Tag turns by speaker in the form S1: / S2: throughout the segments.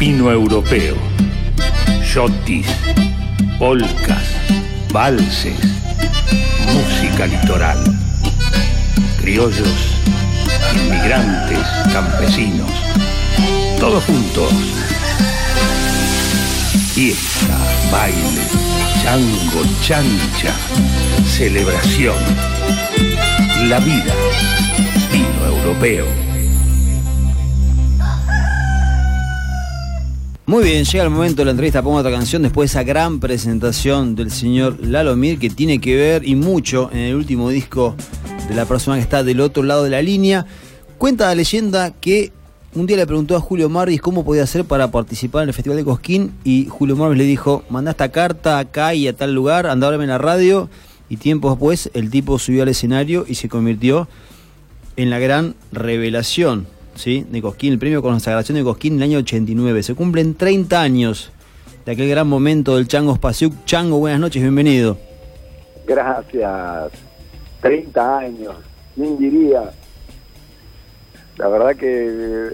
S1: Pino europeo, yotis, polcas, valses, música litoral, criollos, inmigrantes, campesinos, todos juntos. Fiesta, baile, chango, chancha, celebración. La vida, vino europeo.
S2: Muy bien, llega el momento de la entrevista, pongo otra canción después de esa gran presentación del señor Lalo Mir que tiene que ver y mucho en el último disco de la persona que está del otro lado de la línea. Cuenta la leyenda que un día le preguntó a Julio Marvis cómo podía hacer para participar en el Festival de Cosquín y Julio Marvis le dijo, manda esta carta acá y a tal lugar, anda a en la radio. Y tiempo después el tipo subió al escenario y se convirtió en la gran revelación ¿sí? de Cosquín, el premio consagración de Cosquín en el año 89. Se cumplen 30 años de aquel gran momento del Chango Spasiuk. Chango, buenas noches, bienvenido.
S3: Gracias. 30 años, ¿quién diría? La verdad que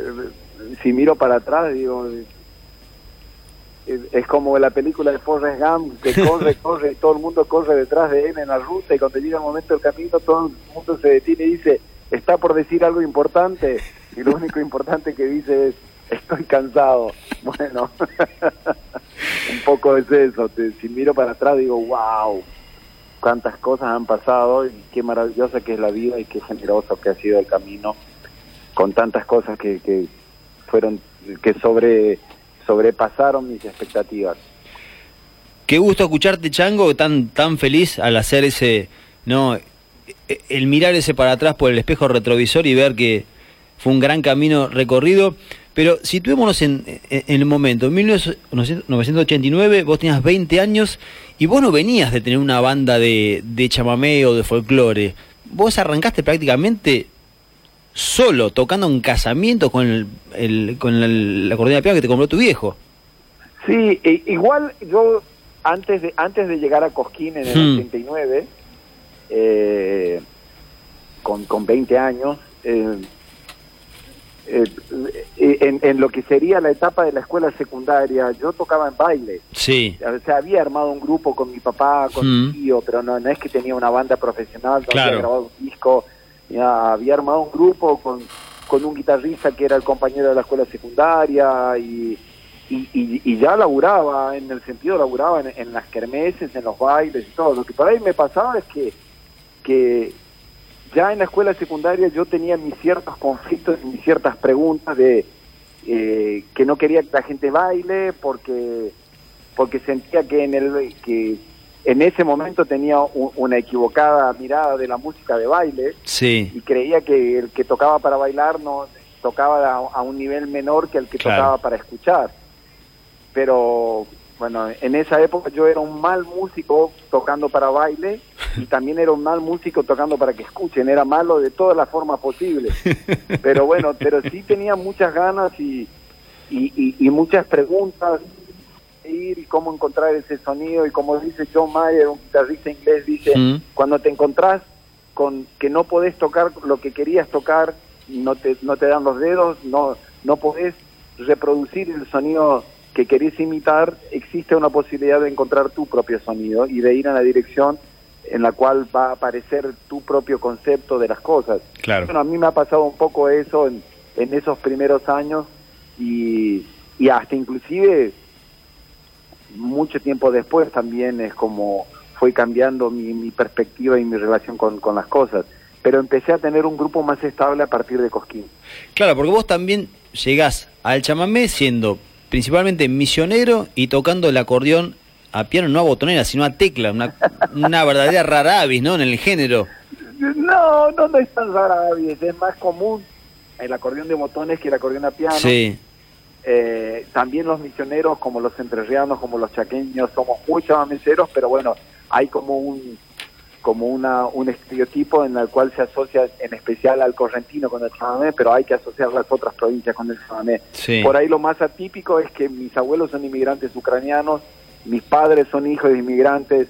S3: si miro para atrás, digo, es como la película de Forrest Gump, que corre, corre, y todo el mundo corre detrás de él en la ruta, y cuando llega el momento del camino, todo el mundo se detiene y dice, está por decir algo importante, y lo único importante que dice es, estoy cansado. Bueno, un poco es eso, si miro para atrás digo, wow, cuántas cosas han pasado y qué maravillosa que es la vida y qué generoso que ha sido el camino con tantas cosas que, que fueron que sobre sobrepasaron mis expectativas.
S2: Qué gusto escucharte, Chango, tan tan feliz al hacer ese no el mirar ese para atrás por el espejo retrovisor y ver que fue un gran camino recorrido. Pero situémonos en, en, el momento, en 1989 vos tenías 20 años y vos no venías de tener una banda de, de chamamé o de folclore. Vos arrancaste prácticamente solo, tocando un casamiento con, el, con la, la piano que te compró tu viejo.
S3: Sí, e, igual yo antes de antes de llegar a Cosquín en el 89, hmm. eh, con, con 20 años, eh, eh, en, en, lo que sería la etapa de la escuela secundaria, yo tocaba en baile.
S2: Sí.
S3: O sea, había armado un grupo con mi papá, con mi mm. tío, pero no, no es que tenía una banda profesional, no había grabado un disco, ya había armado un grupo con, con un guitarrista que era el compañero de la escuela secundaria y, y, y, ya laburaba, en el sentido laburaba en, en las kermeses, en los bailes y todo. Lo que por ahí me pasaba es que, que ya en la escuela secundaria yo tenía mis ciertos conflictos y mis ciertas preguntas de eh, que no quería que la gente baile porque porque sentía que en el que en ese momento tenía una equivocada mirada de la música de baile
S2: sí.
S3: y creía que el que tocaba para bailar no tocaba a, un nivel menor que el que tocaba para escuchar pero bueno, en esa época yo era un mal músico tocando para baile y también era un mal músico tocando para que escuchen, era malo de todas las formas posibles. Pero bueno, pero sí tenía muchas ganas y, y, muchas preguntas ir y cómo encontrar ese sonido y como dice John Mayer, un guitarrista inglés, dice, mm. cuando te encontrás con que no podés tocar lo que querías tocar, no te, no te dan los dedos, no, no podés reproducir el sonido que querés imitar, existe una posibilidad de encontrar tu propio sonido y de ir en la dirección en la cual va a aparecer tu propio concepto de las cosas.
S2: Claro.
S3: Bueno, a mí me ha pasado un poco eso en, en esos primeros años y, y hasta inclusive mucho tiempo después también es como fue cambiando mi, mi perspectiva y mi relación con, con las cosas. Pero empecé a tener un grupo más estable a partir de Cosquín.
S2: Claro, porque vos también llegás al chamamé siendo principalmente misionero y tocando el acordeón a piano, no a botonera, sino a tecla, una, una verdadera rara avis, ¿no? En el género.
S3: No, no, no es tan rara avis, es más común el acordeón de botones que el acordeón a piano.
S2: Sí.
S3: Eh, también los misioneros, como los entrerrianos, como los chaqueños, somos muy chamameceros, pero bueno, hay como un como una, un estereotipo en el cual se asocia en especial al correntino con el chamamé, pero hay que asociar las otras provincias con el chamamé. Por ahí lo más atípico es que mis abuelos son inmigrantes ucranianos, mis padres son hijos de inmigrantes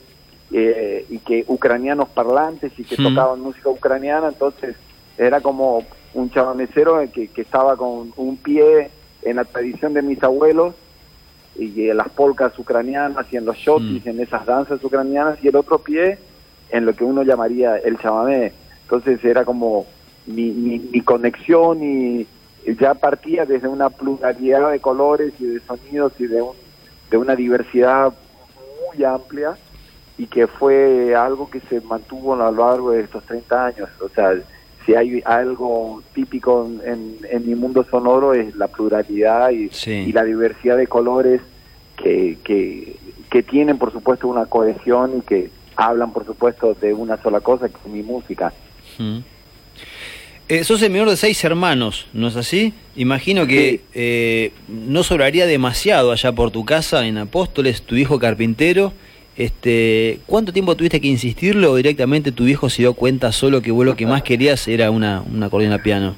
S3: eh, y que ucranianos parlantes y que tocaban música ucraniana, entonces era como un chamamecero que, que estaba con un pie en la tradición de mis abuelos y en las polcas ucranianas y en los shotis, mm. en esas danzas ucranianas, y el otro pie en lo que uno llamaría el chamamé. Entonces era como mi, mi, conexión y ya partía desde una pluralidad de colores y de sonidos y de, un, de una diversidad muy amplia y que fue algo que se mantuvo a lo largo de estos 30 años. O sea, si hay algo típico en, en mi mundo sonoro es la pluralidad y, y la diversidad de colores que, que, que, tienen, por supuesto, una cohesión y que hablan, por supuesto, de una sola cosa, que es mi música.
S2: Eh, sos el menor de seis hermanos, ¿no es así? Imagino que eh, no sobraría demasiado allá por tu casa en Apóstoles, tu hijo carpintero. Este, ¿Cuánto tiempo tuviste que insistirlo o directamente tu viejo se dio cuenta solo que vos lo que más querías era una, una a piano?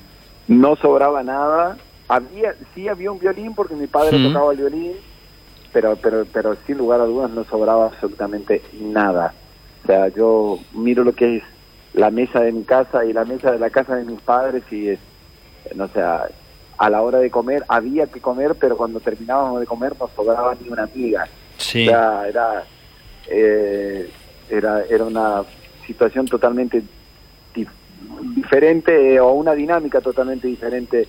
S3: No sobraba nada. Había, sí había un violín porque mi padre tocaba el violín, pero, pero, pero sin lugar a dudas no sobraba absolutamente nada. O sea, yo miro lo que es la mesa de mi casa y la mesa de la casa de mis padres y es, no sea, a la hora de comer había que comer, pero cuando terminábamos de comer no sobraba ni una miga. Sí. O sea, era eh, era, era una situación totalmente diferente eh, o una dinámica totalmente diferente.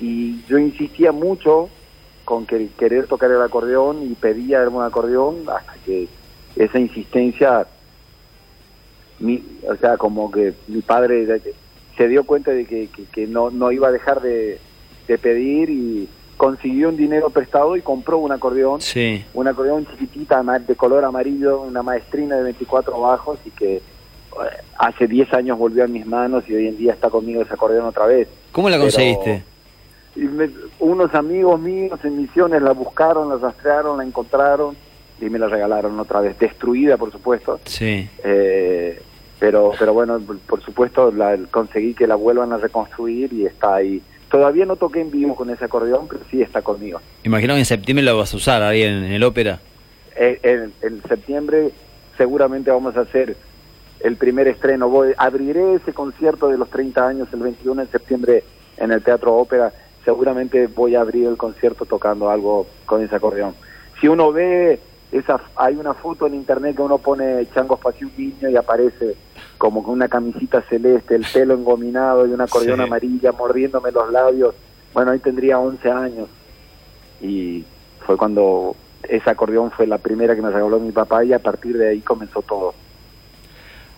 S3: Y yo insistía mucho con que querer tocar el acordeón y pedía un acordeón hasta que esa insistencia, mi, o sea, como que mi padre se dio cuenta de que, que, no, no iba a dejar de, de pedir y consiguió un dinero prestado y compró un acordeón, sí. un acordeón chiquitita de color amarillo, una maestrina de 24 bajos y que eh, hace 10 años volvió a mis manos y hoy en día está conmigo ese acordeón otra vez.
S2: ¿Cómo la conseguiste?
S3: unos amigos míos en Misiones la buscaron, la rastrearon, la encontraron y me la regalaron otra vez, destruida por supuesto. Sí. Eh, pero, pero bueno, por supuesto la, conseguí que la vuelvan a reconstruir y está ahí Todavía no toqué en vivo con ese acordeón, pero sí está conmigo.
S2: Imagino que en septiembre lo vas a usar ahí en, el ópera.
S3: Eh, en, septiembre seguramente vamos a hacer el primer estreno. Voy, abriré ese concierto de los 30 años el 21 de septiembre en el Teatro Ópera. Seguramente voy a abrir el concierto tocando algo con ese acordeón. Si uno ve esa hay una foto en internet que uno pone Chango un Niño y aparece como con una camisita celeste, el pelo engominado y una acordeón amarilla mordiéndome los labios. Bueno, ahí tendría 11 años y fue cuando ese acordeón fue la primera que me regaló mi papá y a partir de ahí comenzó todo.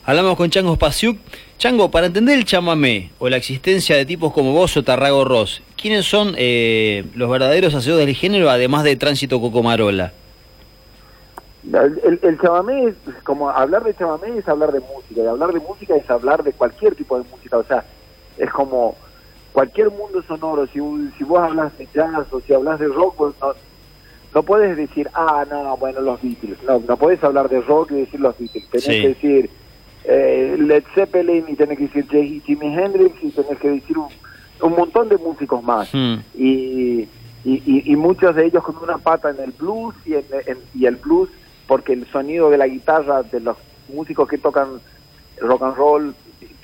S2: Hablamos con Chango Spasiuk. Chango, para entender el chamamé o la existencia de tipos como vos o Tarrago Ross, ¿quiénes son eh, los verdaderos hacedores del género además de Tránsito Cocomarola?
S3: El, el, chamamé es como hablar de chamamé es hablar de música y hablar de música es hablar de cualquier tipo de música o sea es como cualquier mundo sonoro si, si vos hablas de jazz o si hablas de rock pues no, no puedes decir ah no bueno los Beatles no no puedes hablar de rock y decir los Beatles tenés que decir eh, Led Zeppelin y tenés que decir Jimi Hendrix y tenés que decir un, montón de músicos más hmm. y, y, y, muchos de ellos con una pata en el blues y, en, y el blues porque el sonido de la guitarra de los músicos que tocan rock and roll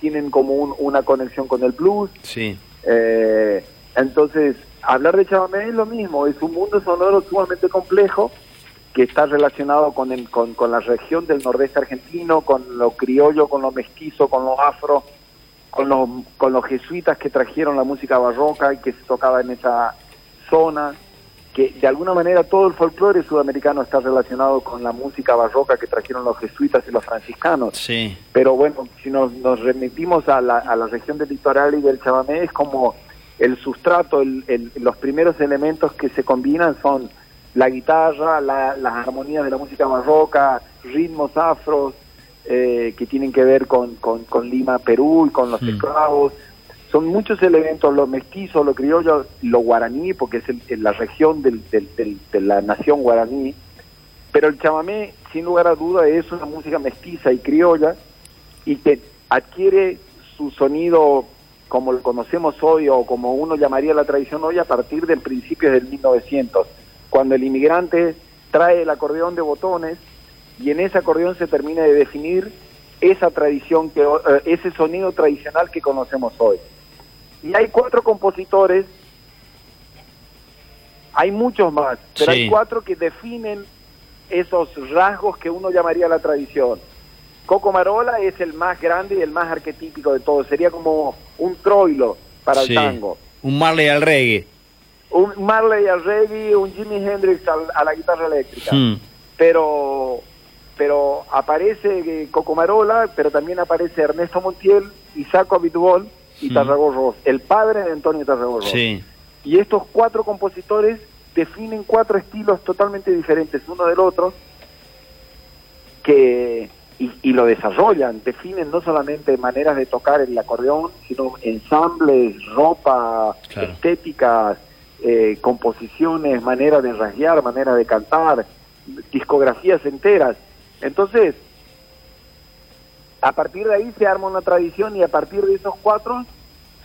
S3: tienen como una conexión con el blues. Sí. Eh, entonces, hablar de chamamé es lo mismo, es un mundo sonoro sumamente complejo que está relacionado con, el, con, con la región del nordeste argentino, con lo criollo, con lo mestizo, con lo afro, con los, con los jesuitas que trajeron la música barroca y que se tocaba en esa zona que de alguna manera todo el folclore sudamericano está relacionado con la música barroca que trajeron los jesuitas y los franciscanos. Sí. Pero bueno, si nos, nos remitimos a la, a la región del litoral y del chamamé, es como el sustrato, el, los primeros elementos que se combinan son la guitarra, las armonías de la música barroca, ritmos afros, eh, que tienen que ver con, con, con Lima, Perú y con los mm. Son muchos elementos, lo mestizo, lo criollo, lo guaraní, porque es la región del, de la nación guaraní, pero el chamamé, sin lugar a duda, es una música mestiza y criolla y que adquiere su sonido como lo conocemos hoy o como uno llamaría la tradición hoy a partir del principio del 1900, cuando el inmigrante trae el acordeón de botones y en ese acordeón se termina de definir esa tradición, que, eh, ese sonido tradicional que conocemos hoy. Y hay cuatro compositores Hay muchos más, pero hay cuatro que definen esos rasgos que uno llamaría la tradición. Coco Marola es el más grande y el más arquetípico de todos. Sería como un troilo para el tango.
S2: Un Marley al reggae.
S3: Un Marley al reggae, un Jimi Hendrix a la guitarra eléctrica. Hmm. Pero pero aparece Coco Marola, pero también aparece Ernesto Montiel, Isaac Abitbol y hmm. el padre de Antonio Tarragorros. Sí. Y estos cuatro compositores definen cuatro estilos totalmente diferentes uno del otro, que y, lo desarrollan, definen no solamente maneras de tocar el acordeón, sino ensambles, ropa, estéticas, eh, composiciones, manera de rasguear, manera de cantar, discografías enteras. Entonces, a partir de ahí se arma una tradición y a partir de esos cuatro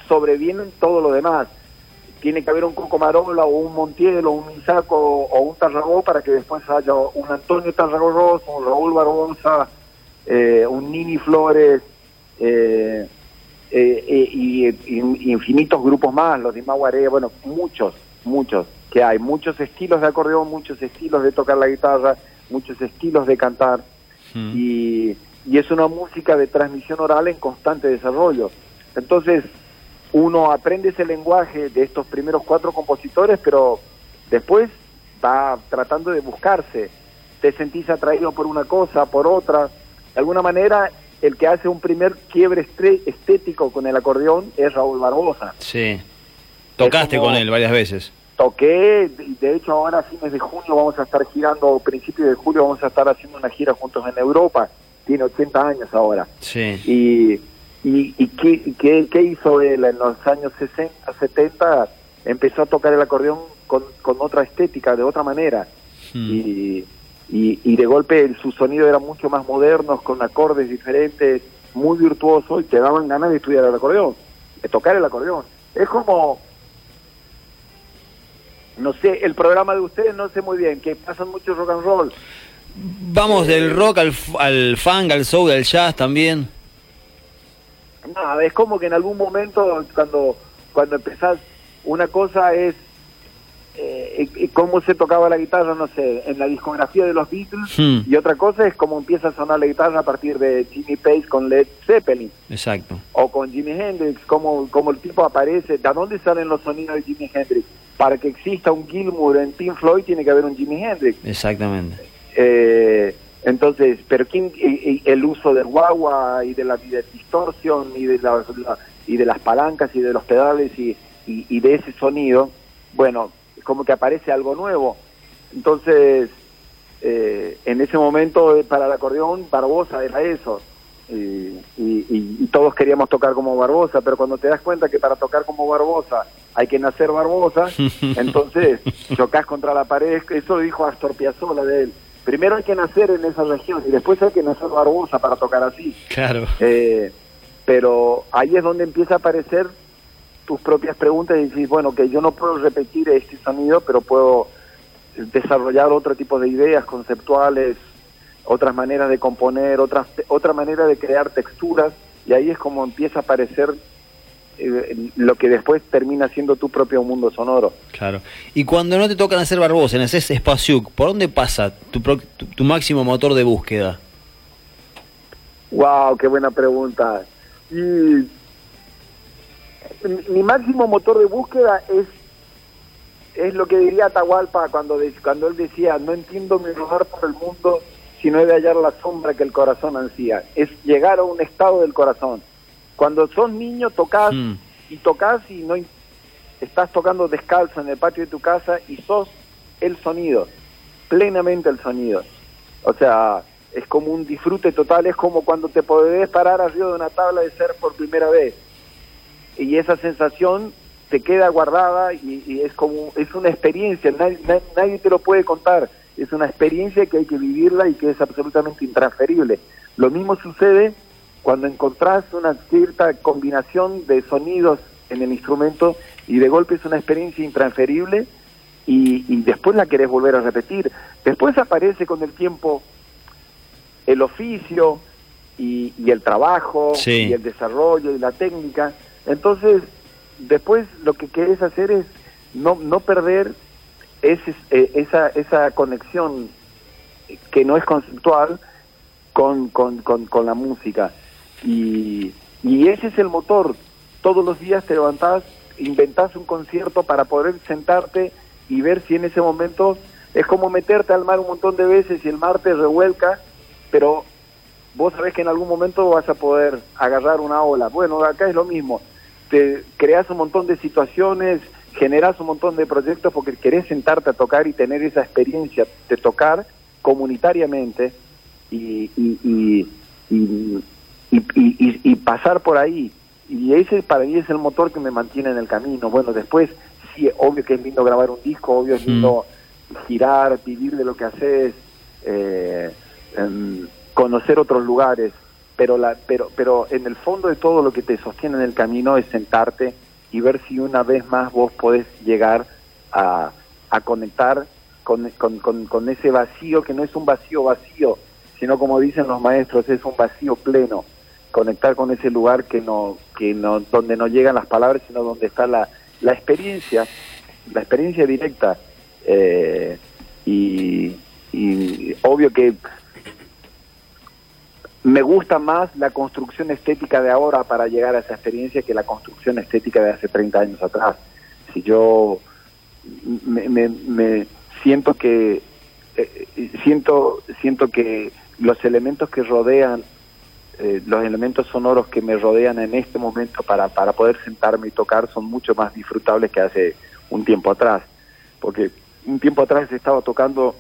S3: sobrevienen todo lo demás tiene que haber un Cocomarola o un Montiel o un Isaco o, un Tarragó para que después haya un Antonio Tarragó un Raúl Barbosa, eh, un Nini Flores eh, eh, y, infinitos grupos más, los de Maguaré, bueno, muchos, muchos que hay, muchos estilos de acordeón, muchos estilos de tocar la guitarra, muchos estilos de cantar hmm. y, y es una música de transmisión oral en constante desarrollo. Entonces, uno aprende ese lenguaje de estos primeros cuatro compositores, pero después va tratando de buscarse. Te sentís atraído por una cosa, por otra. De alguna manera, el que hace un primer quiebre estético con el acordeón es Raúl Barbosa.
S2: Sí. Tocaste con él varias veces.
S3: Toqué, de hecho ahora a fines de junio vamos a estar girando, o principios de julio vamos a estar haciendo una gira juntos en Europa. Tiene 80 años ahora.
S2: Sí.
S3: Y ¿Y, y qué, qué, hizo él en los años 60, 70? Empezó a tocar el acordeón con, con otra estética, de otra manera. Hmm. Y, y, de golpe su sonido era mucho más moderno, con acordes diferentes, muy virtuoso, y te daban ganas de estudiar el acordeón, de tocar el acordeón. Es como, no sé, el programa de ustedes no sé muy bien, que pasan mucho rock and roll.
S2: Vamos del rock al, al funk, al soul, al jazz también
S3: nada, es como que en algún momento cuando, cuando empezás, una cosa es eh, cómo se tocaba la guitarra, no sé, en la discografía de los Beatles, hmm. y otra cosa es cómo empieza a sonar la guitarra a partir de Jimmy Page con Led Zeppelin.
S2: Exacto.
S3: O con Jimi Hendrix, cómo, cómo el tipo aparece, ¿de dónde salen los sonidos de Jimi Hendrix? Para que exista un Gilmour en Pink Floyd tiene que haber un Jimi Hendrix.
S2: Exactamente.
S3: Eh, entonces, pero ¿quién, el uso del guagua y de la, distorsión y de, la, y de las palancas y de los pedales y, y, de ese sonido, bueno, como que aparece algo nuevo. Entonces, eh, en ese momento eh, para el acordeón Barbosa era eso. Y, y, todos queríamos tocar como Barbosa, pero cuando te das cuenta que para tocar como Barbosa hay que nacer Barbosa, entonces chocas contra la pared. Eso dijo Astor Piazzolla de él primero hay que nacer en esa región y después hay que nacer Barbosa para tocar así.
S2: Claro.
S3: Eh, pero ahí es donde empieza a aparecer tus propias preguntas y dices, bueno, que yo no puedo repetir este sonido, pero puedo desarrollar otro tipo de ideas conceptuales, otras maneras de componer, otras, otra manera de crear texturas, y ahí es como empieza a aparecer eh, lo que después termina siendo tu propio mundo sonoro.
S2: Claro. Y cuando no te tocan hacer Barbosa, en ese espacio, ¿por dónde pasa tu, tu, máximo motor de búsqueda?
S3: Wow, qué buena pregunta. Y mi máximo motor de búsqueda es es lo que diría Atahualpa cuando cuando él decía no entiendo mi lugar por el mundo sino he de hallar la sombra que el corazón ansía es llegar a un estado del corazón cuando sos niño tocas hmm. y tocas y no estás tocando descalzo en el patio de tu casa y sos el sonido, plenamente el sonido. O sea, es como un disfrute total, es como cuando te podés parar arriba de una tabla de ser por primera vez. Y esa sensación te queda guardada y, es como es una experiencia, nadie, nadie, te lo puede contar, es una experiencia que hay que vivirla y que es absolutamente intransferible. Lo mismo sucede cuando encontrás una cierta combinación de sonidos en el instrumento y de golpe es una experiencia intransferible y, después la querés volver a repetir. Después aparece con el tiempo el oficio y, el trabajo y el desarrollo y la técnica. Entonces, después lo que querés hacer es no, no perder es, eh, esa, esa conexión que no es conceptual con, con, con, la música. Y, y ese es el motor. Todos los días te levantás, inventás un concierto para poder sentarte y ver si en ese momento es como meterte al mar un montón de veces y el mar te revuelca, pero vos sabés que en algún momento vas a poder agarrar una ola. Bueno, acá es lo mismo. Te creas un montón de situaciones, generas un montón de proyectos porque querés sentarte a tocar y tener esa experiencia de tocar comunitariamente y, y, y, y, pasar por ahí. Y ese para mí es el motor que me mantiene en el camino. Bueno, después sí, obvio que es lindo grabar un disco, obvio es lindo mm. girar, vivir de lo que haces, eh, em, conocer otros lugares, pero, la, pero, pero en el fondo de todo lo que te sostiene en el camino es sentarte y ver si una vez más vos podés llegar a, a conectar con, con, con, ese vacío que no es un vacío vacío, sino como dicen los maestros, es un vacío pleno. Conectar con ese lugar que no, que no, donde no llegan las palabras, sino donde está la, la experiencia, la experiencia directa. Eh, y, y obvio que me gusta más la construcción estética de ahora para llegar a esa experiencia que la construcción estética de hace 30 años atrás. Si yo me, me, siento que eh, siento siento que los elementos que rodean eh, los elementos sonoros que me rodean en este momento para, para poder sentarme y tocar son mucho más disfrutables que hace un tiempo atrás. Porque un tiempo atrás estaba tocando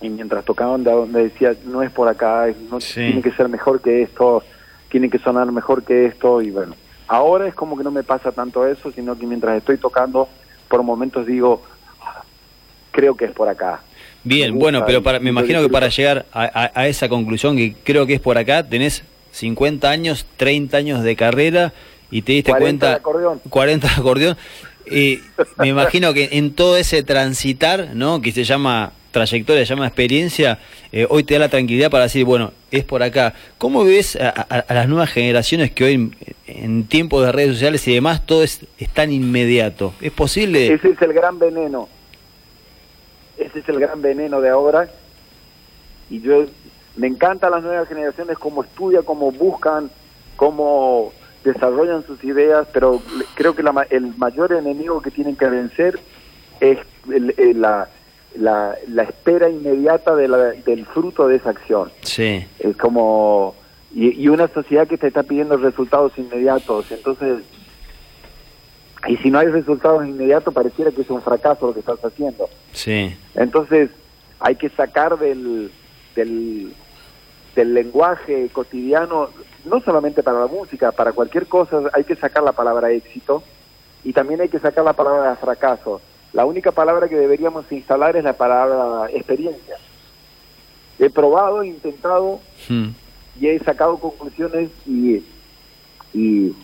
S3: y mientras tocaban me decía no es por acá no tiene que ser mejor que esto tiene que sonar mejor que esto y bueno. Ahora es como que no me pasa tanto eso sino que mientras estoy tocando por momentos digo creo que es por acá
S2: bien bueno pero para, me imagino que para llegar a, esa conclusión que creo que es por acá tenés 50 años 30 años de carrera y te diste 40 cuenta de
S3: acordeón.
S2: 40 de acordeón y me imagino que en todo ese transitar no que se llama trayectoria, se llama experiencia, eh, hoy te da la tranquilidad para decir, bueno, es por acá. ¿Cómo ves a, las nuevas generaciones que hoy, en, tiempos de redes sociales y demás, todo es, tan inmediato? ¿Es posible?
S3: Ese es el gran veneno. Ese es el gran veneno de ahora. Y yo, me encantan las nuevas generaciones, cómo estudian, cómo buscan, cómo desarrollan sus ideas, pero creo que el mayor enemigo que tienen que vencer es la la, la espera inmediata de la, del fruto de esa acción.
S2: Sí.
S3: Es como... Y, una sociedad que te está pidiendo resultados inmediatos. Entonces, y si no hay resultados inmediatos, pareciera que es un fracaso lo que estás haciendo.
S2: Sí.
S3: Entonces, hay que sacar del, del, del lenguaje cotidiano, no solamente para la música, para cualquier cosa, hay que sacar la palabra éxito y también hay que sacar la palabra fracaso. La única palabra que deberíamos instalar es la palabra experiencia. He probado, he intentado hmm. y he sacado conclusiones y, y,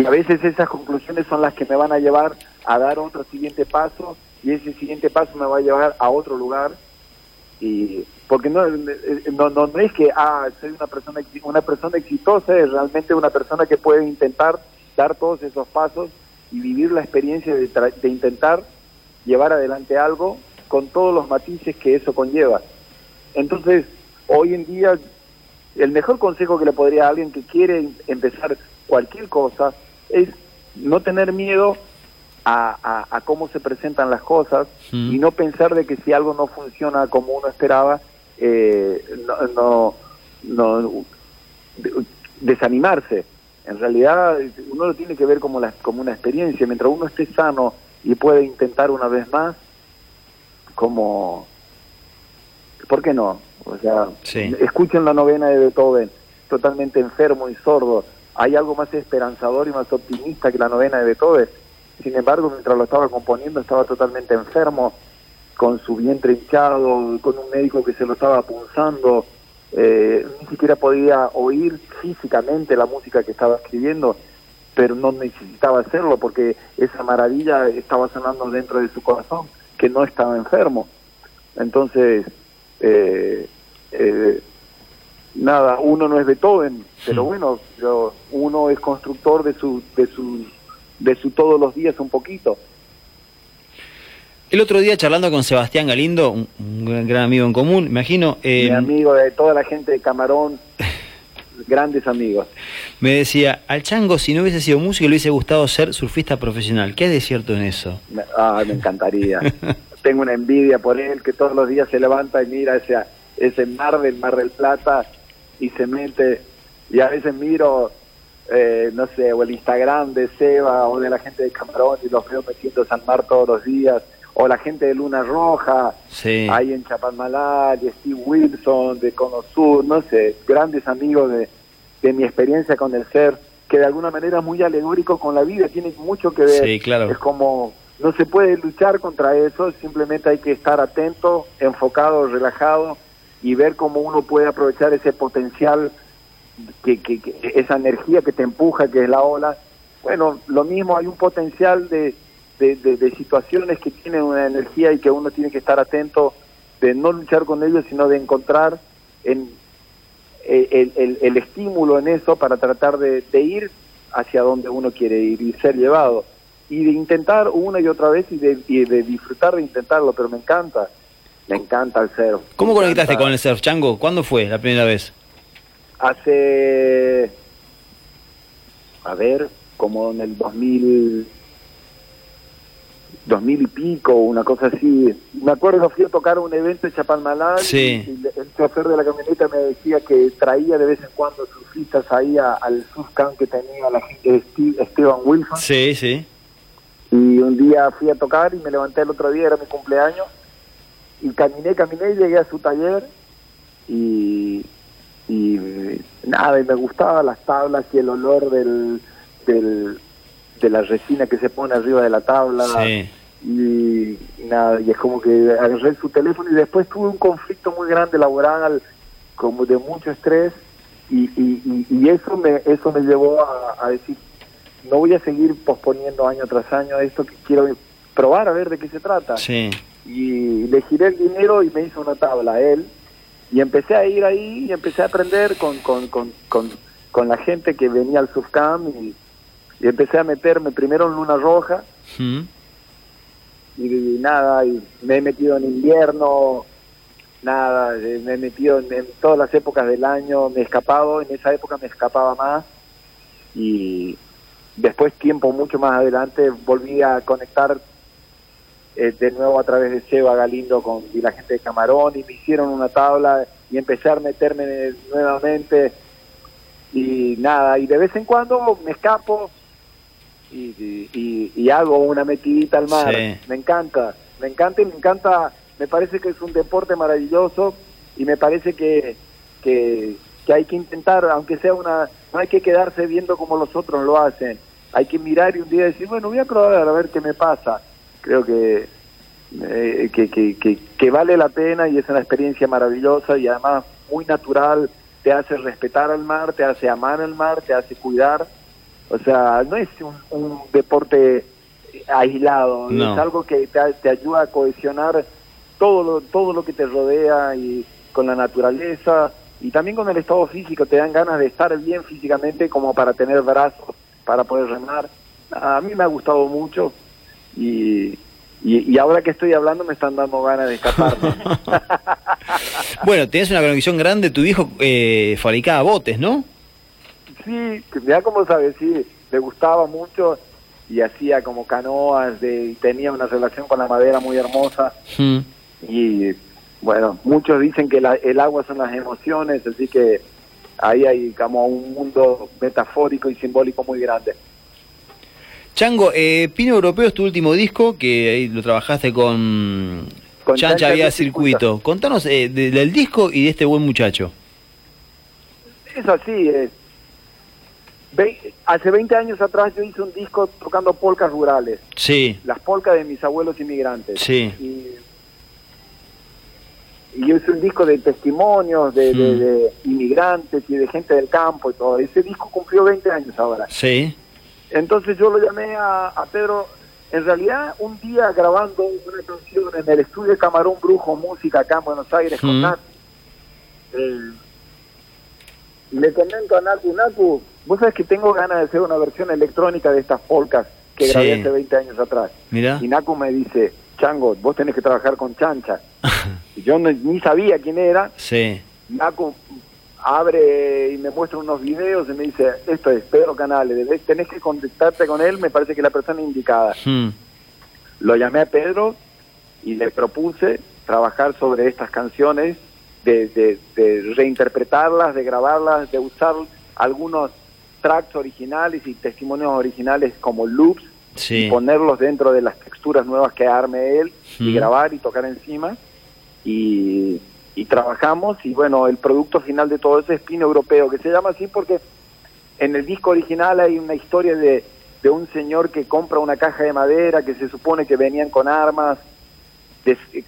S3: a veces esas conclusiones son las que me van a llevar a dar otro siguiente paso y ese siguiente paso me va a llevar a otro lugar y porque no no, no, es que ah soy una persona una persona exitosa es realmente una persona que puede intentar dar todos esos pasos y vivir la experiencia de, de intentar llevar adelante algo con todos los matices que eso conlleva. Entonces, hoy en día, el mejor consejo que le podría a alguien que quiere empezar cualquier cosa es no tener miedo a, a, cómo se presentan las cosas y no pensar de que si algo no funciona como uno esperaba, eh, no, no, desanimarse. En realidad, uno lo tiene que ver como, la, como una experiencia. Mientras uno esté sano y puede intentar una vez más como ¿por qué no? O sea, escuchen la novena de Beethoven, totalmente enfermo y sordo. ¿Hay algo más esperanzador y más optimista que la novena de Beethoven? Sin embargo, mientras lo estaba componiendo estaba totalmente enfermo, con su vientre hinchado, con un médico que se lo estaba punzando, eh, ni siquiera podía oír físicamente la música que estaba escribiendo pero no necesitaba hacerlo porque esa maravilla estaba sonando dentro de su corazón, que no estaba enfermo. Entonces, eh, eh, nada, uno no es Beethoven, pero bueno, uno es constructor de su, de su, de su todos los días un poquito.
S2: El otro día charlando con Sebastián Galindo, un, gran amigo en común, imagino.
S3: Mi eh, amigo de toda la gente de Camarón, grandes amigos.
S2: Me decía, al Chango, si no hubiese sido músico, le hubiese gustado ser surfista profesional. ¿Qué hay de cierto en eso?
S3: Ah, me encantaría. Tengo una envidia por él, que todos los días se levanta y mira ese, ese mar del Mar del Plata y se mete. Y a veces miro eh, no sé, o el Instagram de Seba o de la gente de Camarón y los veo metiendo San Mar todos los días o la gente de Luna Roja, ahí en Chapalmalal, y Steve Wilson de Cono Sur, no sé, grandes amigos de, de mi experiencia con el ser, que de alguna manera es muy alegórico con la vida, tiene mucho que ver.
S2: claro.
S3: Es como, no se puede luchar contra eso, simplemente hay que estar atento, enfocado, relajado y ver cómo uno puede aprovechar ese potencial, que, esa energía que te empuja, que es la ola. Bueno, lo mismo, hay un potencial de de, situaciones que tienen una energía y que uno tiene que estar atento de no luchar con ellos, sino de encontrar en, el, el, estímulo en eso para tratar de, ir hacia donde uno quiere ir y ser llevado. Y de intentar una y otra vez y de, disfrutar de intentarlo, pero me encanta, me encanta el surf.
S2: ¿Cómo conectaste con el surf, Chango? ¿Cuándo fue la primera vez?
S3: Hace, a ver, como en el 2000 dos mil y pico, una cosa así. Me acuerdo que fui a tocar un evento en Chapalmalal y, el chofer de la camioneta me decía que traía de vez en cuando surfistas ahí al surfcamp que tenía la gente de Esteban Wilson.
S2: Sí, sí.
S3: Y un día fui a tocar y me levanté el otro día, era mi cumpleaños, y caminé, caminé y llegué a su taller y, y nada, y me gustaban las tablas y el olor del, del de la resina que se pone arriba de la tabla. Y, nada, y es como que agarré su teléfono y después tuve un conflicto muy grande laboral, como de mucho estrés, y, y, eso me eso me llevó a, decir, no voy a seguir posponiendo año tras año esto que quiero probar a ver de qué se trata. Y le giré el dinero y me hizo una tabla él, y empecé a ir ahí y empecé a aprender con, con, con, con, con la gente que venía al Subcam y y empecé a meterme primero en Luna Roja. Y, nada, y me he metido en invierno, nada, eh, me he metido en, todas las épocas del año, me he escapado, en esa época me escapaba más. Y después tiempo mucho más adelante volví a conectar eh, de nuevo a través de Seba Galindo con y la gente de Camarón y me hicieron una tabla y empecé a meterme nuevamente y nada, y de vez en cuando me escapo, y, hago una metidita al mar. Me encanta, me encanta y me encanta, me parece que es un deporte maravilloso y me parece que, que, hay que intentar, aunque sea una, no hay que quedarse viendo como los otros lo hacen, hay que mirar y un día decir, bueno, voy a probar a ver qué me pasa. Creo que, eh, que, que, que vale la pena y es una experiencia maravillosa y además muy natural, te hace respetar al mar, te hace amar el mar, te hace cuidar. O sea, no es un, deporte aislado, es algo que te, ayuda a cohesionar todo lo, todo lo que te rodea y con la naturaleza y también con el estado físico, te dan ganas de estar bien físicamente como para tener brazos, para poder remar. A mí me ha gustado mucho y, y, ahora que estoy hablando me están dando ganas de escaparme.
S2: bueno, tienes una conexión grande, tu hijo eh, fabricaba botes, ¿no?
S3: sí, ya como sabes, sí, le gustaba mucho y hacía como canoas de, y tenía una relación con la madera muy hermosa. Hmm. Y bueno, muchos dicen que el agua son las emociones, así que ahí hay como un mundo metafórico y simbólico muy grande.
S2: Chango, eh, Pino Europeo es tu último disco, que ahí lo trabajaste con, con Chancha Vía Circuito. Contanos eh, del disco y de este buen muchacho.
S3: Es así, es hace 20 años atrás yo hice un disco tocando polcas rurales.
S2: Sí.
S3: Las polcas de mis abuelos inmigrantes.
S2: Sí.
S3: Y, yo hice un disco de testimonios de, hmm. inmigrantes y de gente del campo y todo. Ese disco cumplió 20 años ahora.
S2: Sí.
S3: Entonces yo lo llamé a, Pedro, en realidad un día grabando una canción en el estudio de Camarón Brujo Música acá en Buenos Aires con. Nat. Eh, le comento a Naku, Naku, vos sabés que tengo ganas de hacer una versión electrónica de estas polcas que grabé hace 20 años atrás.
S2: Mira.
S3: Y Naku me dice, Chango, vos tenés que trabajar con Chancha. y yo ni sabía quién era.
S2: Sí.
S3: Naco abre y me muestra unos videos y me dice, esto es Pedro Canales, tenés que contactarte con él, me parece que es la persona indicada. Hmm. Lo llamé a Pedro y le propuse trabajar sobre estas canciones, de, de, reinterpretarlas, de grabarlas, de usar algunos tracks originales y testimonios originales como loops y ponerlos dentro de las texturas nuevas que arme él y grabar y tocar encima. Y, y, trabajamos y bueno, el producto final de todo eso es Pino Europeo, que se llama así porque en el disco original hay una historia de, de un señor que compra una caja de madera que se supone que venían con armas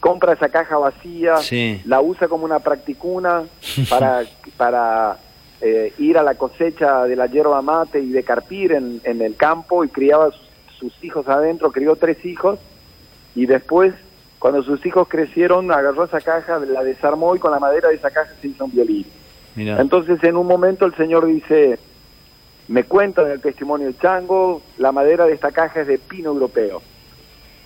S3: compra esa caja vacía, la usa como una practicuna para, para eh, ir a la cosecha de la hierba mate y de carpir en, en el campo y criaba sus, hijos adentro, crió tres hijos y después cuando sus hijos crecieron agarró esa caja, la desarmó y con la madera de esa caja se hizo un violín. Entonces en un momento el señor dice, me cuenta en el testimonio de Chango, la madera de esta caja es de pino europeo.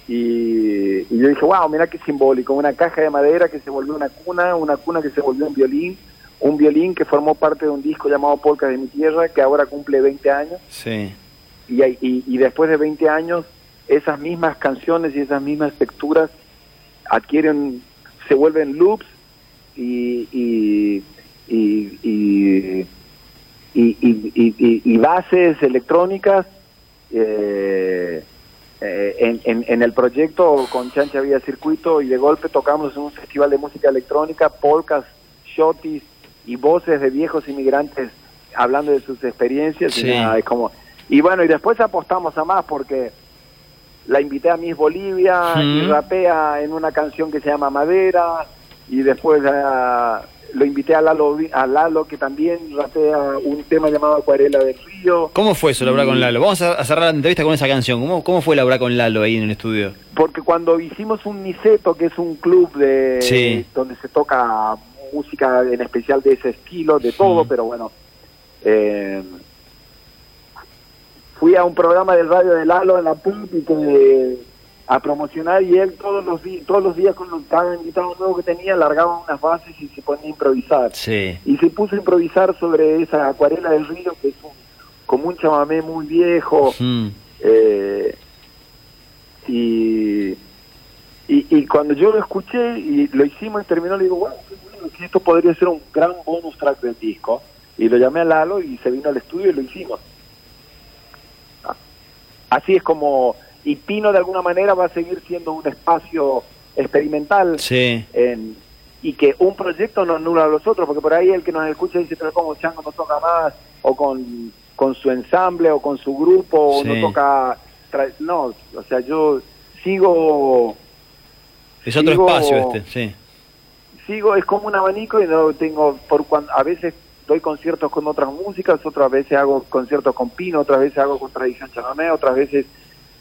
S3: Y, yo dije, wow, mira qué simbólico, una caja de madera que se volvió una cuna, una cuna que se volvió un violín, un violín que formó parte de un disco llamado Polka de mi Tierra, que ahora cumple 20 años.
S2: Sí.
S3: Y, y, después de 20 años, esas mismas canciones y esas mismas texturas adquieren, se vuelven loops y, y, y, y bases electrónicas. Eh, eh, en, en, el proyecto con Chancha había circuito y de golpe tocamos en un festival de música electrónica, polkas, shotis y voces de viejos inmigrantes hablando de sus experiencias. Y, es como, y bueno, y después apostamos a más porque la invité a Miss Bolivia y rapea en una canción que se llama Madera y después a lo invité a Lalo, a Lalo que también ratea un tema llamado Acuarela del Río.
S2: ¿Cómo fue eso, Laura con Lalo? Vamos a cerrar la entrevista con esa canción. ¿Cómo, cómo fue Laura con Lalo ahí en el estudio?
S3: Porque cuando hicimos un Niceto, que es un club de donde se toca música en especial de ese estilo, de todo, pero bueno, eh, fui a un programa del radio de Lalo en la PUP y que a promocionar y él todos los días todos los días con cada invitado nuevo que tenía largaba unas bases y se ponía a improvisar. Y se puso a improvisar sobre esa acuarela del río que es como un chamamé muy viejo. Eh, y, y, cuando yo lo escuché y lo hicimos y terminó le digo bueno esto podría ser un gran bonus track del disco y lo llamé a Lalo y se vino al estudio y lo hicimos así es como y Pino de alguna manera va a seguir siendo un espacio experimental
S2: sí.
S3: y que un proyecto no anula a los otros, porque por ahí el que nos escucha dice, pero como Chango no toca más, o con, con su ensamble, o con su grupo, o no toca... No, o sea, yo sigo...
S2: Es otro espacio este, sí.
S3: Sigo, es como un abanico y no tengo, por cuando, a veces doy conciertos con otras músicas, otras veces hago conciertos con Pino, otras veces hago con Tradición Chamamé, otras veces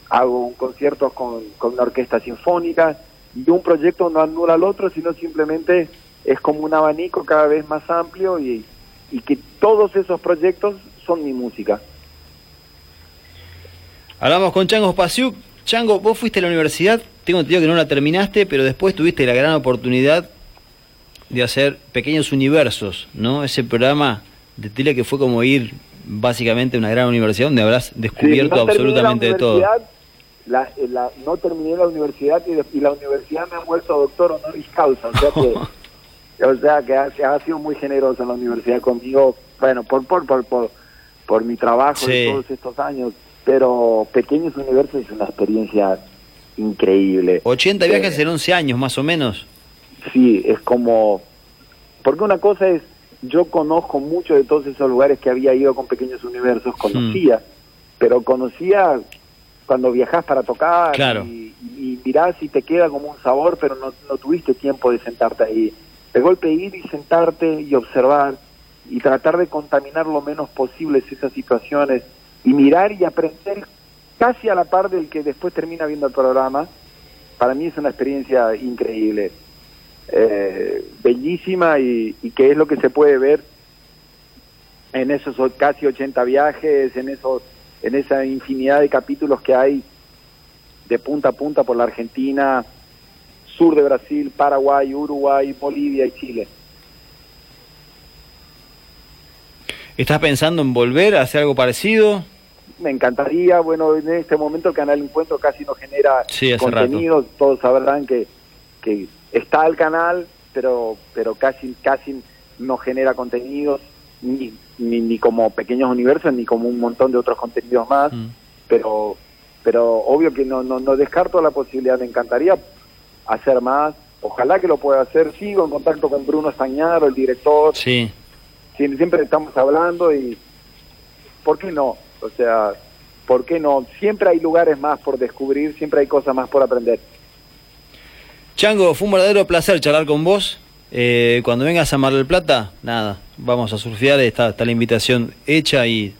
S3: hago un concierto con, con una orquesta sinfónica y un proyecto no anula al otro, sino simplemente es como un abanico cada vez más amplio y, y que todos esos proyectos son mi música.
S2: Hablamos con Chango Spasiuk. Chango, vos fuiste a la universidad, tengo entendido que no la terminaste, pero después tuviste la gran oportunidad de hacer Pequeños Universos, ¿no? Ese programa de tele que fue como ir básicamente a una gran universidad donde habrás descubierto absolutamente de todo
S3: la, la, no terminé la universidad y, la universidad me ha vuelto doctor honoris causa, o sea que, o sea que ha, sido muy generosa la universidad conmigo, bueno, por por por por, por mi trabajo de todos estos años, pero Pequeños Universos es una experiencia increíble.
S2: 80 viajes en 11 años más o menos.
S3: Sí, es como, porque una cosa es, yo conozco mucho de todos esos lugares que había ido con Pequeños Universos, conocía, pero conocía cuando viajas para tocar y, y, mirás y te queda como un sabor, pero no, no tuviste tiempo de sentarte ahí. De golpe ir y sentarte y observar y tratar de contaminar lo menos posible esas situaciones y mirar y aprender casi a la par del que después termina viendo el programa, para mí es una experiencia increíble, eh, bellísima y, y que es lo que se puede ver en esos casi 80 viajes, en esos en esa infinidad de capítulos que hay de punta a punta por la Argentina, sur de Brasil, Paraguay, Uruguay, Bolivia y Chile.
S2: ¿Estás pensando en volver a hacer algo parecido?
S3: Me encantaría, bueno, en este momento el Canal Encuentro casi no genera contenido, todos sabrán que, que está el canal, pero pero casi casi no genera contenidos ni, ni, como pequeños universos ni como un montón de otros contenidos más, mm. pero pero obvio que no, no, no descarto la posibilidad, me encantaría hacer más, ojalá que lo pueda hacer, sigo en contacto con Bruno Estañaro, el director,
S2: sí
S3: siempre estamos hablando y ¿por qué no? O sea, ¿por qué no? Siempre hay lugares más por descubrir, siempre hay cosas más por aprender.
S2: Chango, fue un verdadero placer charlar con vos. Eh, cuando vengas a Mar del Plata, nada, vamos a surfear, está, está la invitación hecha y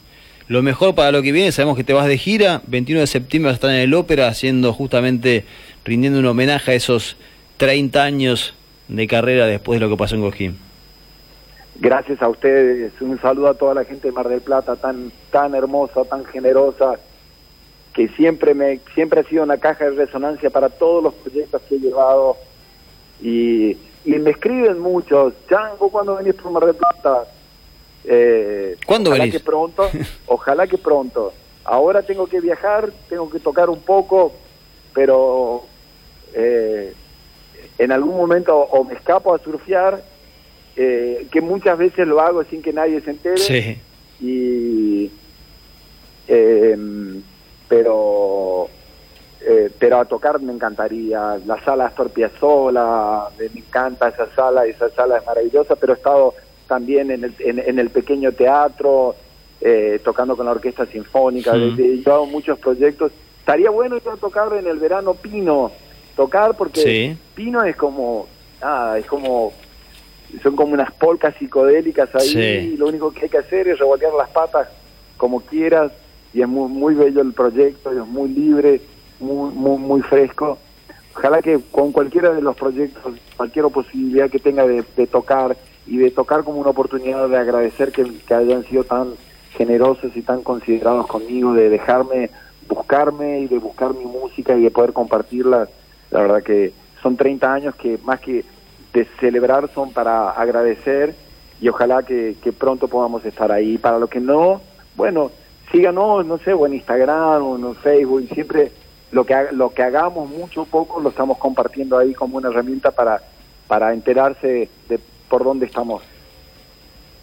S2: lo mejor para lo que viene, sabemos que te vas de gira, 21 de septiembre vas a estar en el Ópera haciendo justamente, rindiendo un homenaje a esos 30 años de carrera después de lo que pasó en Cojín
S3: gracias a ustedes, un saludo a toda la gente de Mar del Plata, tan, tan hermosa, tan generosa, que siempre me, siempre ha sido una caja de resonancia para todos los proyectos que he llevado y, y me escriben muchos, Chango, ¿cuándo venís por Mar del Plata?
S2: Eh, ¿Cuándo
S3: ojalá que pronto, ojalá que pronto. Ahora tengo que viajar, tengo que tocar un poco, pero eh, en algún momento o me escapo a surfear eh, que muchas veces lo hago sin que nadie se entere. Y, em, pero eh, pero a tocar me encantaría. La sala Astor Piazzolla, me encanta esa sala, esa sala es maravillosa, pero he estado también en el, en, el pequeño teatro, eh, tocando con la orquesta sinfónica, he llevado muchos proyectos. Estaría bueno ir a tocar en el verano Pino, tocar porque Pino es como, nada, es como son como unas polcas psicodélicas ahí, y lo único que hay que hacer es revolver las patas como quieras, y es muy, muy bello el proyecto, es muy libre, muy, muy, muy fresco. Ojalá que con cualquiera de los proyectos, cualquier posibilidad que tenga de, tocar, y de tocar como una oportunidad de agradecer que, que hayan sido tan generosos y tan considerados conmigo, de dejarme buscarme y de buscar mi música y de poder compartirla. La verdad que son 30 años que más que de celebrar son para agradecer y ojalá que, pronto podamos estar ahí. Para lo que no, bueno, síganos, no sé, o en Instagram o en Facebook, y siempre lo que, lo que hagamos mucho o poco lo estamos compartiendo ahí como una herramienta para, para enterarse de por dónde estamos.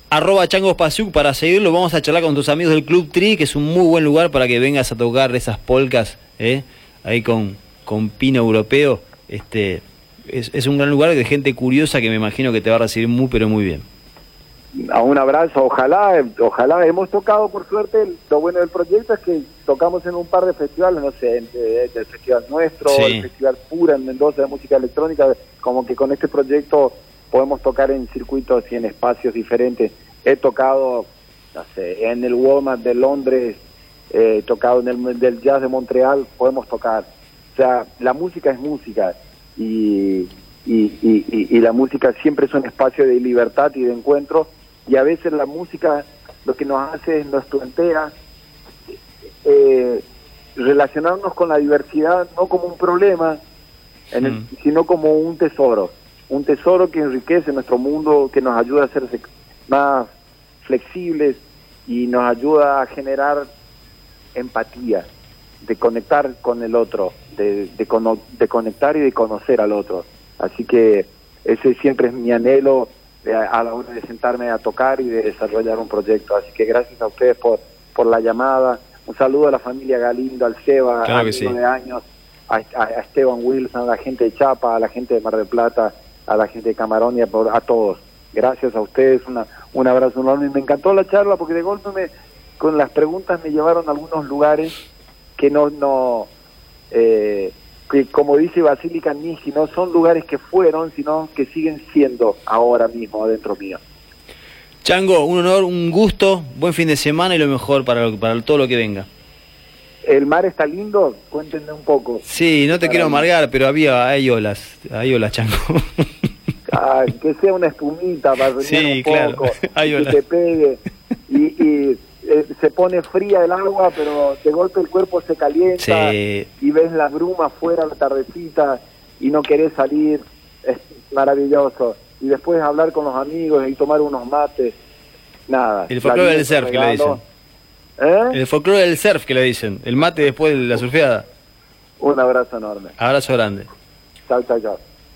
S2: Arroba Changos para seguirlo, vamos a charlar con tus amigos del Club Tri, que es un muy buen lugar para que vengas a tocar esas polcas, ¿eh? ahí con, con pino europeo. Este, es, un gran lugar de gente curiosa que me imagino que te va a recibir muy, pero muy bien.
S3: A un abrazo, ojalá, ojalá. Hemos tocado, por suerte, lo bueno del proyecto es que tocamos en un par de festivales, no sé, el, Festival Nuestro, el Festival Pura en Mendoza de Música Electrónica, como que con este proyecto podemos tocar en circuitos y en espacios diferentes. He tocado, no sé, en el Walmart de Londres, he tocado en el del Jazz de Montreal, podemos tocar. O sea, la música es música y, y, la música siempre es un espacio de libertad y de encuentro y a veces la música lo que nos hace es nos plantea eh, relacionarnos con la diversidad no como un problema en mm. sino como un tesoro un tesoro que enriquece nuestro mundo que nos ayuda a ser más flexibles y nos ayuda a generar empatía de conectar con el otro, de, de, conectar y de conocer al otro. Así que ese siempre es mi anhelo a, la hora de sentarme a tocar y de desarrollar un proyecto. Así que gracias a ustedes por, por la llamada. Un saludo a la familia Galindo, al Seba, a de años, a, Esteban Wilson, a la gente de Chapa, a la gente de Mar del Plata, a la gente de Camarón y a, a todos. Gracias a ustedes, una, un abrazo enorme. Me encantó la charla porque de golpe me, con las preguntas me llevaron a algunos lugares que no, no eh, que como dice Basílica Niji, no son lugares que fueron, sino que siguen siendo ahora mismo dentro mío.
S2: Chango, un honor, un gusto, buen fin de semana y lo mejor para, para todo lo que venga.
S3: El mar está lindo, cuéntenme un poco.
S2: Sí, no te quiero amargar, pero había, hay olas, hay olas, Chango.
S3: que sea una espumita para sí, un poco, que te pegue. Y, y eh, se pone fría el agua, pero de golpe el cuerpo se calienta y ves la bruma fuera la tardecita y no querés salir, es maravilloso. Y después hablar con los amigos y tomar unos mates, nada.
S2: El folclore del surf que le dicen. ¿Eh? El folclore del surf que le dicen, el mate después de la surfeada.
S3: Un abrazo enorme.
S2: Abrazo grande.
S3: Chao, chao, chao.